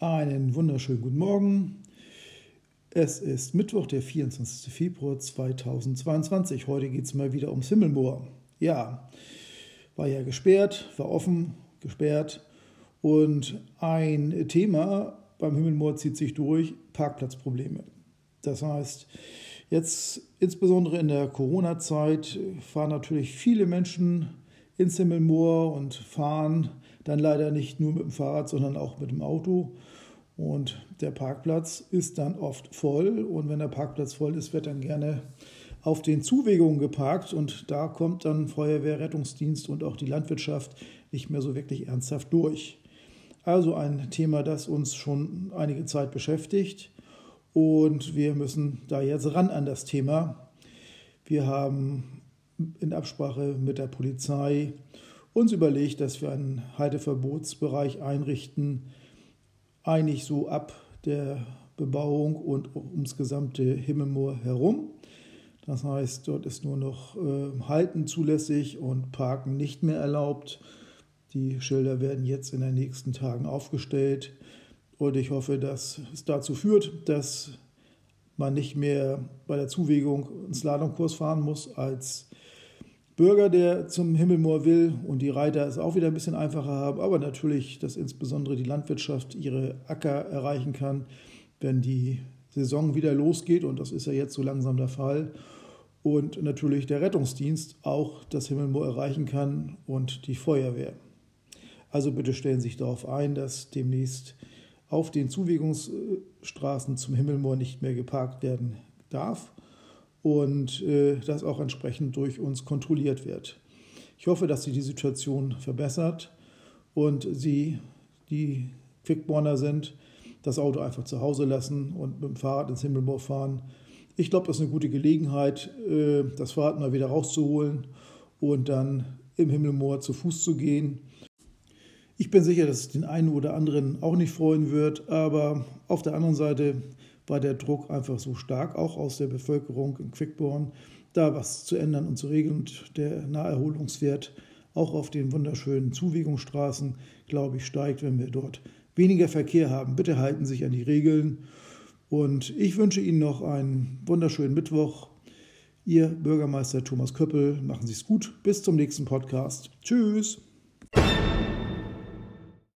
Einen wunderschönen guten Morgen. Es ist Mittwoch, der 24. Februar 2022. Heute geht es mal wieder ums Himmelmoor. Ja, war ja gesperrt, war offen, gesperrt. Und ein Thema beim Himmelmoor zieht sich durch, Parkplatzprobleme. Das heißt, jetzt insbesondere in der Corona-Zeit fahren natürlich viele Menschen ins Himmelmoor und fahren dann leider nicht nur mit dem Fahrrad, sondern auch mit dem Auto. Und der Parkplatz ist dann oft voll. Und wenn der Parkplatz voll ist, wird dann gerne auf den Zuwegungen geparkt. Und da kommt dann Feuerwehr, Rettungsdienst und auch die Landwirtschaft nicht mehr so wirklich ernsthaft durch. Also ein Thema, das uns schon einige Zeit beschäftigt. Und wir müssen da jetzt ran an das Thema. Wir haben in Absprache mit der Polizei uns überlegt, dass wir einen Halteverbotsbereich einrichten, eigentlich so ab der Bebauung und ums gesamte Himmelmoor herum. Das heißt, dort ist nur noch äh, Halten zulässig und Parken nicht mehr erlaubt. Die Schilder werden jetzt in den nächsten Tagen aufgestellt und ich hoffe, dass es dazu führt, dass man nicht mehr bei der Zuwegung einen Slalomkurs fahren muss als Bürger, der zum Himmelmoor will und die Reiter es auch wieder ein bisschen einfacher haben, aber natürlich, dass insbesondere die Landwirtschaft ihre Acker erreichen kann, wenn die Saison wieder losgeht und das ist ja jetzt so langsam der Fall. Und natürlich der Rettungsdienst auch das Himmelmoor erreichen kann und die Feuerwehr. Also bitte stellen Sie sich darauf ein, dass demnächst auf den Zuwegungsstraßen zum Himmelmoor nicht mehr geparkt werden darf und äh, das auch entsprechend durch uns kontrolliert wird. Ich hoffe, dass Sie die Situation verbessert und Sie, die Quickborner sind, das Auto einfach zu Hause lassen und mit dem Fahrrad ins Himmelmoor fahren. Ich glaube, das ist eine gute Gelegenheit, äh, das Fahrrad mal wieder rauszuholen und dann im Himmelmoor zu Fuß zu gehen. Ich bin sicher, dass es den einen oder anderen auch nicht freuen wird, aber auf der anderen Seite war der Druck einfach so stark, auch aus der Bevölkerung in Quickborn, da was zu ändern und zu regeln. Und der Naherholungswert auch auf den wunderschönen Zuwegungsstraßen, glaube ich, steigt, wenn wir dort weniger Verkehr haben. Bitte halten Sie sich an die Regeln. Und ich wünsche Ihnen noch einen wunderschönen Mittwoch. Ihr Bürgermeister Thomas Köppel, machen Sie es gut. Bis zum nächsten Podcast. Tschüss.